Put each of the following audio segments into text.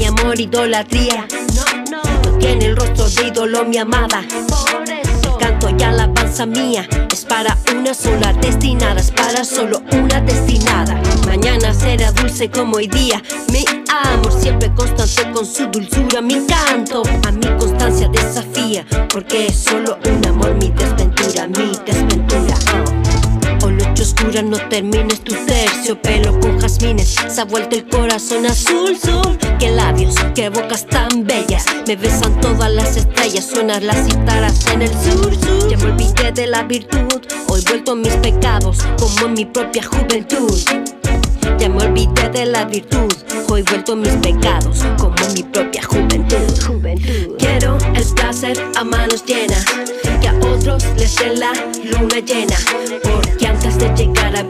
mi amor, idolatría. No, no, tiene el rostro de ídolo mi amada. Por eso canto la alabanza mía es para una sola destinada, es para solo una destinada. Mañana será dulce como hoy día. Mi amor siempre constante con su dulzura. Mi canto a mi constancia desafía, porque es solo un amor mi desventura, mi desventura. Noche oscura, no termines tu terciopelo con jazmines. Se ha vuelto el corazón azul, azul. Qué labios, qué bocas tan bellas. Me besan todas las estrellas, suenan las citaras en el sur, sur. Ya me olvidé de la virtud, hoy vuelto a mis pecados, como en mi propia juventud. Ya me olvidé de la virtud, hoy vuelto a mis pecados, como en mi propia juventud. juventud. Quiero el placer a manos llenas, que a otros les dé la luna llena.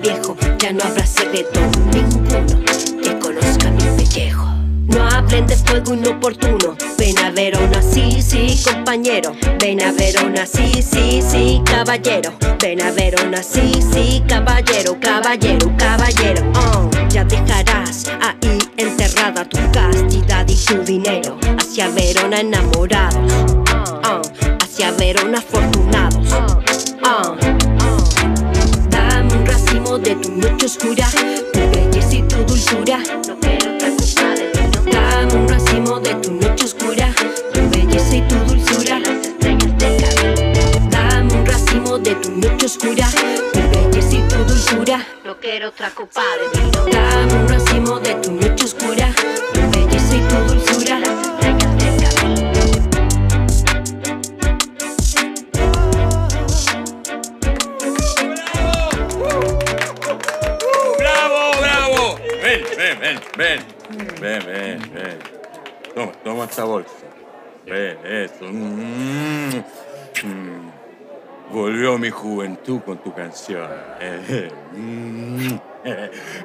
Viejo, ya no habrá secreto ninguno que conozca mi pellejo. No hablen de fuego inoportuno. Ven a Verona, sí, sí, compañero. Ven a Verona, sí, sí, sí, caballero. Ven a Verona, sí, sí, caballero, caballero, caballero. Oh, ya dejarás ahí enterrada tu castidad y tu dinero. Hacia Verona enamorados. Oh, hacia Verona afortunados. Oscura, tu belleza y tu dulzura. No quiero otra cosa de ti, no. Dame un racimo de tu noche oscura, tu belleza y tu dulzura. Dame un racimo de tu noche oscura, tu belleza y tu dulzura. No quiero otra copa de vino. Ven, ven, ven, ven. Ven, ven. Toma, toma esta bolsa. Ven, eso. Mm, mm. Volvió mi juventud con tu canción.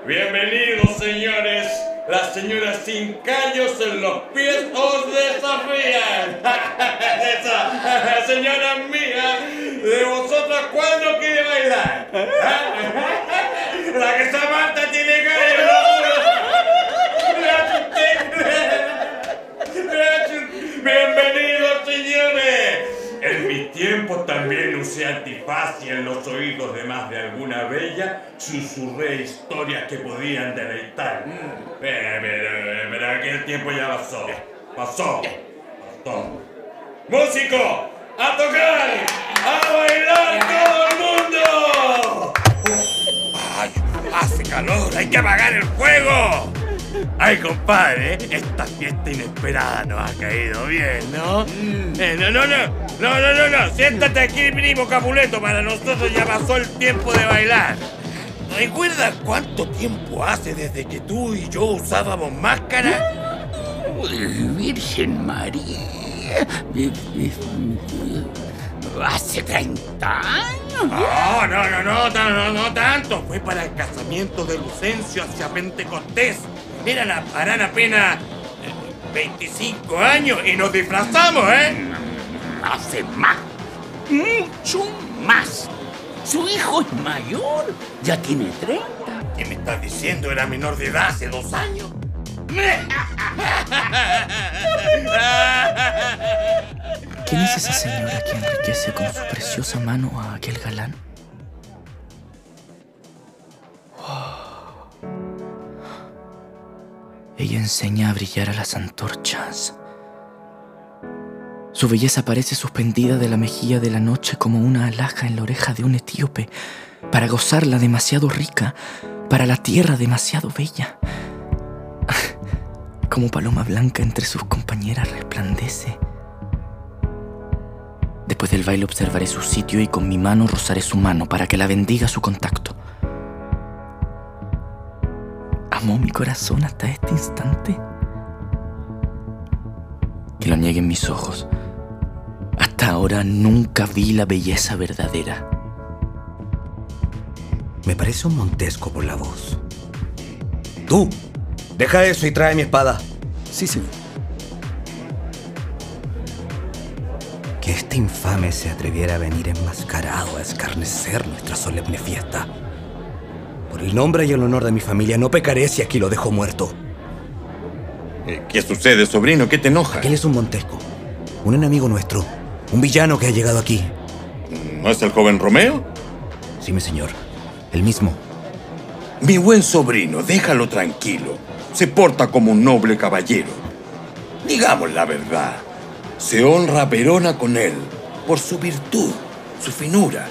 Bienvenidos, señores. Las señoras sin callos en los pies os desafían. Esa señora mía, de vosotras, ¿cuándo quiere bailar? La que Samantha tiene callos. Bienvenidos, señores. En mi tiempo también y en los oídos de más de alguna bella susurré historias que podían deleitar. Pero, pero, pero aquel tiempo ya pasó. Pasó. Pasó. ¡Músico! ¡A tocar! ¡A bailar todo el mundo! ¡Ay! ¡Hace calor! ¡Hay que apagar el fuego! Ay, compadre, esta fiesta inesperada nos ha caído bien, ¿no? Eh, no, no, no, no, no, no, no, siéntate aquí, primo Capuleto, para nosotros ya pasó el tiempo de bailar. ¿Recuerdas cuánto tiempo hace desde que tú y yo usábamos máscara? Virgen María. Hace 30 años. No, no, no, no, no, no, no tanto. Fue para el casamiento de Lucencio hacia Pentecostés. Eran, harán apenas eh, 25 años y nos disfrazamos, ¿eh? Hace más. Mucho más. Su hijo es mayor. Ya tiene 30. ¿Qué me estás diciendo? Era menor de edad hace dos años. ¿Quién es esa señora que enriquece con su preciosa mano a aquel galán? Ella enseña a brillar a las antorchas. Su belleza parece suspendida de la mejilla de la noche como una alhaja en la oreja de un etíope, para gozarla demasiado rica, para la tierra demasiado bella. Como paloma blanca entre sus compañeras resplandece. Después del baile observaré su sitio y con mi mano rozaré su mano para que la bendiga su contacto. ¿Amó mi corazón hasta este instante? Que lo nieguen mis ojos. Hasta ahora nunca vi la belleza verdadera. Me parece un Montesco por la voz. ¡Tú! Deja eso y trae mi espada. Sí, señor. Que este infame se atreviera a venir enmascarado a escarnecer nuestra solemne fiesta. Por el nombre y el honor de mi familia no pecaré si aquí lo dejo muerto. Eh, ¿Qué sucede, sobrino? ¿Qué te enoja? Aquel es un Montesco, un enemigo nuestro, un villano que ha llegado aquí. ¿No es el joven Romeo? Sí, mi señor, el mismo. Mi buen sobrino, déjalo tranquilo. Se porta como un noble caballero. Digamos la verdad. Se honra a Verona con él por su virtud, su finura.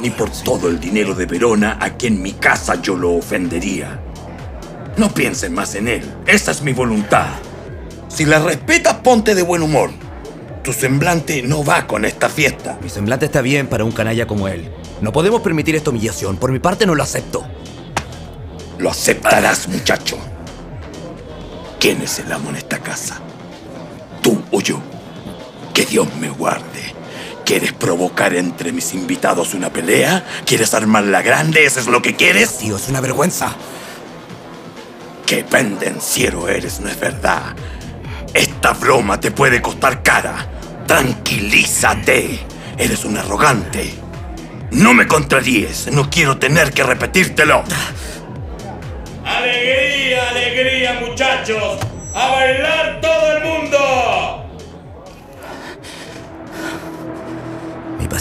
Ni por todo el dinero de Verona a quien mi casa yo lo ofendería. No piensen más en él. Esa es mi voluntad. Si la respetas, ponte de buen humor. Tu semblante no va con esta fiesta. Mi semblante está bien para un canalla como él. No podemos permitir esta humillación. Por mi parte no lo acepto. Lo aceptarás, muchacho. ¿Quién es el amo en esta casa? ¿Tú o yo? Que Dios me guarde. ¿Quieres provocar entre mis invitados una pelea? ¿Quieres armarla grande? ¿Eso es lo que quieres? Tío, es una vergüenza. Qué pendenciero eres, ¿no es verdad? Esta broma te puede costar cara. Tranquilízate. Eres un arrogante. No me contraríes. No quiero tener que repetírtelo. ¡Alegría, alegría, muchachos! ¡A bailar todo el mundo!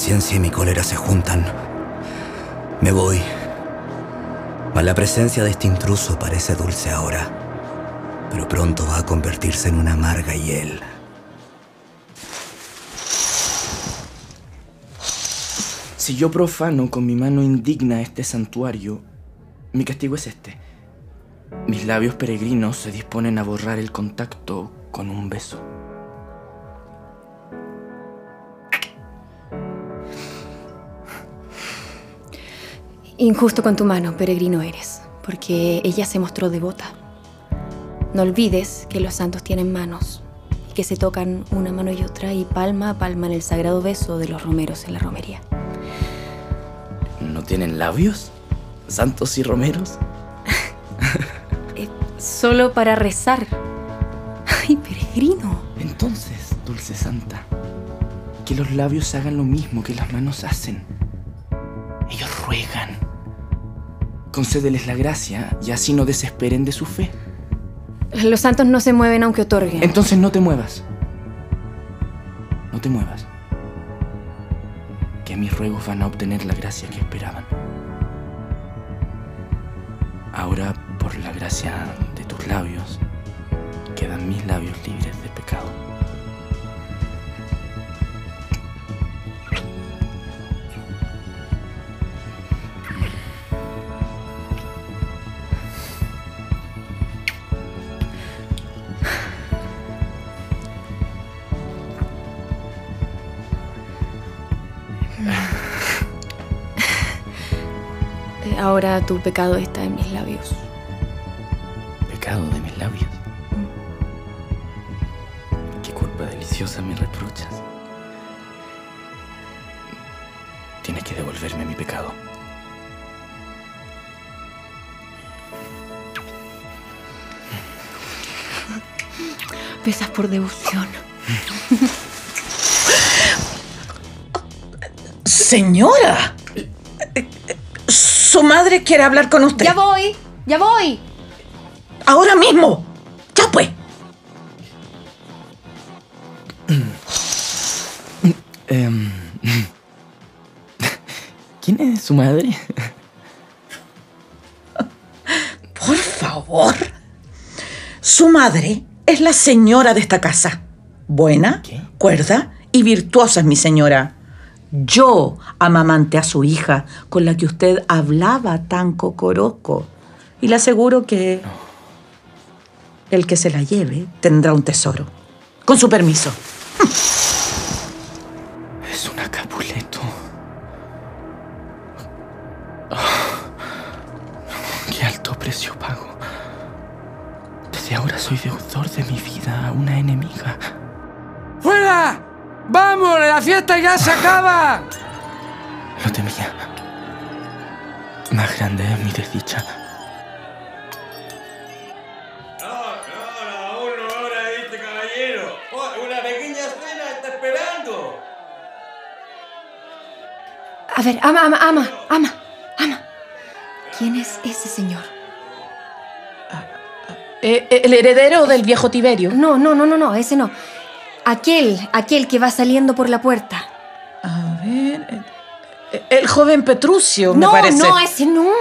Paciencia y mi cólera se juntan. Me voy. La presencia de este intruso parece dulce ahora, pero pronto va a convertirse en una amarga hiel. Si yo profano con mi mano indigna este santuario, mi castigo es este. Mis labios peregrinos se disponen a borrar el contacto con un beso. Injusto con tu mano, peregrino eres, porque ella se mostró devota. No olvides que los santos tienen manos y que se tocan una mano y otra y palma a palma en el sagrado beso de los romeros en la romería. ¿No tienen labios? ¿Santos y romeros? Eh, solo para rezar. Ay, peregrino. Entonces, dulce santa, que los labios hagan lo mismo que las manos hacen. Ellos ruegan. Concédeles la gracia y así no desesperen de su fe. Los santos no se mueven aunque otorguen. Entonces no te muevas. No te muevas. Que mis ruegos van a obtener la gracia que esperaban. Ahora, por la gracia de tus labios, quedan mis labios libres de pecado. Ahora tu pecado está en mis labios. Pecado de mis labios. Qué culpa deliciosa me reprochas. Tienes que devolverme mi pecado. Besas por devoción. Señora, su madre quiere hablar con usted. Ya voy, ya voy. Ahora mismo. Ya pues. Em, ¿Quién es su madre? Por favor. Su madre es la señora de esta casa. Buena, ¿Qué? cuerda y virtuosa es mi señora. Yo amamanté a su hija con la que usted hablaba tan cocoroco. Y le aseguro que el que se la lleve tendrá un tesoro. Con su permiso. Es una Capuleto. Ah, Qué alto precio pago. Desde ahora soy deudor de mi vida a una enemiga. ¡Fuera! ¡Vamos! ¡La fiesta ya se acaba! Lo temía. Más grande es mi desdicha. No, no, aún no hora este caballero. Oh, una pequeña cena está esperando. A ver, ama, ama, ama, ama, ama. ¿Quién es ese señor? Eh, eh, ¿El heredero del viejo Tiberio? No, no, no, no, no, ese no. Aquel, aquel que va saliendo por la puerta. A ver. eh, El joven Petrucio, me no, parece. no, ese no.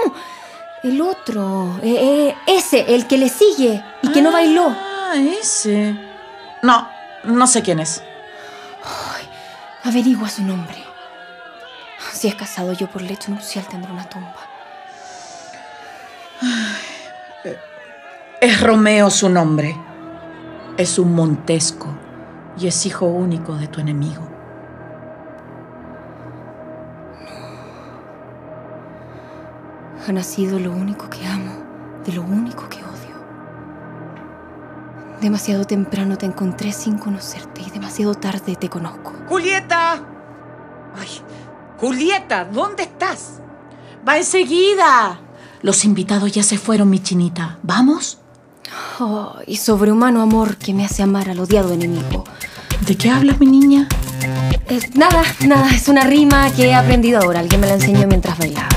El otro. eh, eh, ese, el que le sigue y que no bailó. Ah, ese. No, no sé quién es. Averigua su nombre. Si es casado yo por lecho nupcial tendré una tumba. Es Romeo su nombre. Es un Montesco y es hijo único de tu enemigo. Ha nacido lo único que amo, de lo único que odio. Demasiado temprano te encontré sin conocerte y demasiado tarde te conozco. ¡Julieta! ¡Ay! ¡Julieta! ¿Dónde estás? Va enseguida. Los invitados ya se fueron, mi chinita. ¿Vamos? Oh, y sobrehumano amor que me hace amar al odiado enemigo. ¿De qué hablas, mi niña? Eh, nada, nada, es una rima que he aprendido ahora. Alguien me la enseñó mientras bailaba.